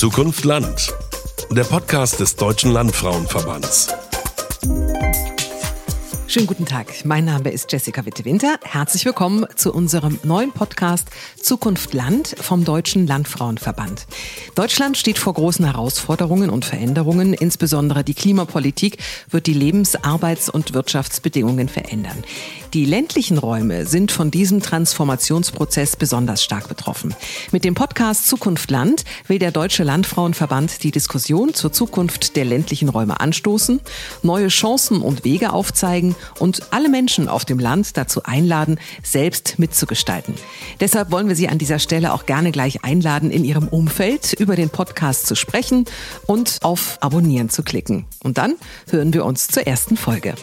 Zukunft Land. Der Podcast des Deutschen Landfrauenverbands. Schönen guten Tag. Mein Name ist Jessica Witte-Winter. Herzlich willkommen zu unserem neuen Podcast Zukunft Land vom Deutschen Landfrauenverband. Deutschland steht vor großen Herausforderungen und Veränderungen. Insbesondere die Klimapolitik wird die Lebens-, Arbeits- und Wirtschaftsbedingungen verändern. Die ländlichen Räume sind von diesem Transformationsprozess besonders stark betroffen. Mit dem Podcast Zukunft Land will der Deutsche Landfrauenverband die Diskussion zur Zukunft der ländlichen Räume anstoßen, neue Chancen und Wege aufzeigen und alle Menschen auf dem Land dazu einladen, selbst mitzugestalten. Deshalb wollen wir Sie an dieser Stelle auch gerne gleich einladen, in Ihrem Umfeld über den Podcast zu sprechen und auf Abonnieren zu klicken. Und dann hören wir uns zur ersten Folge.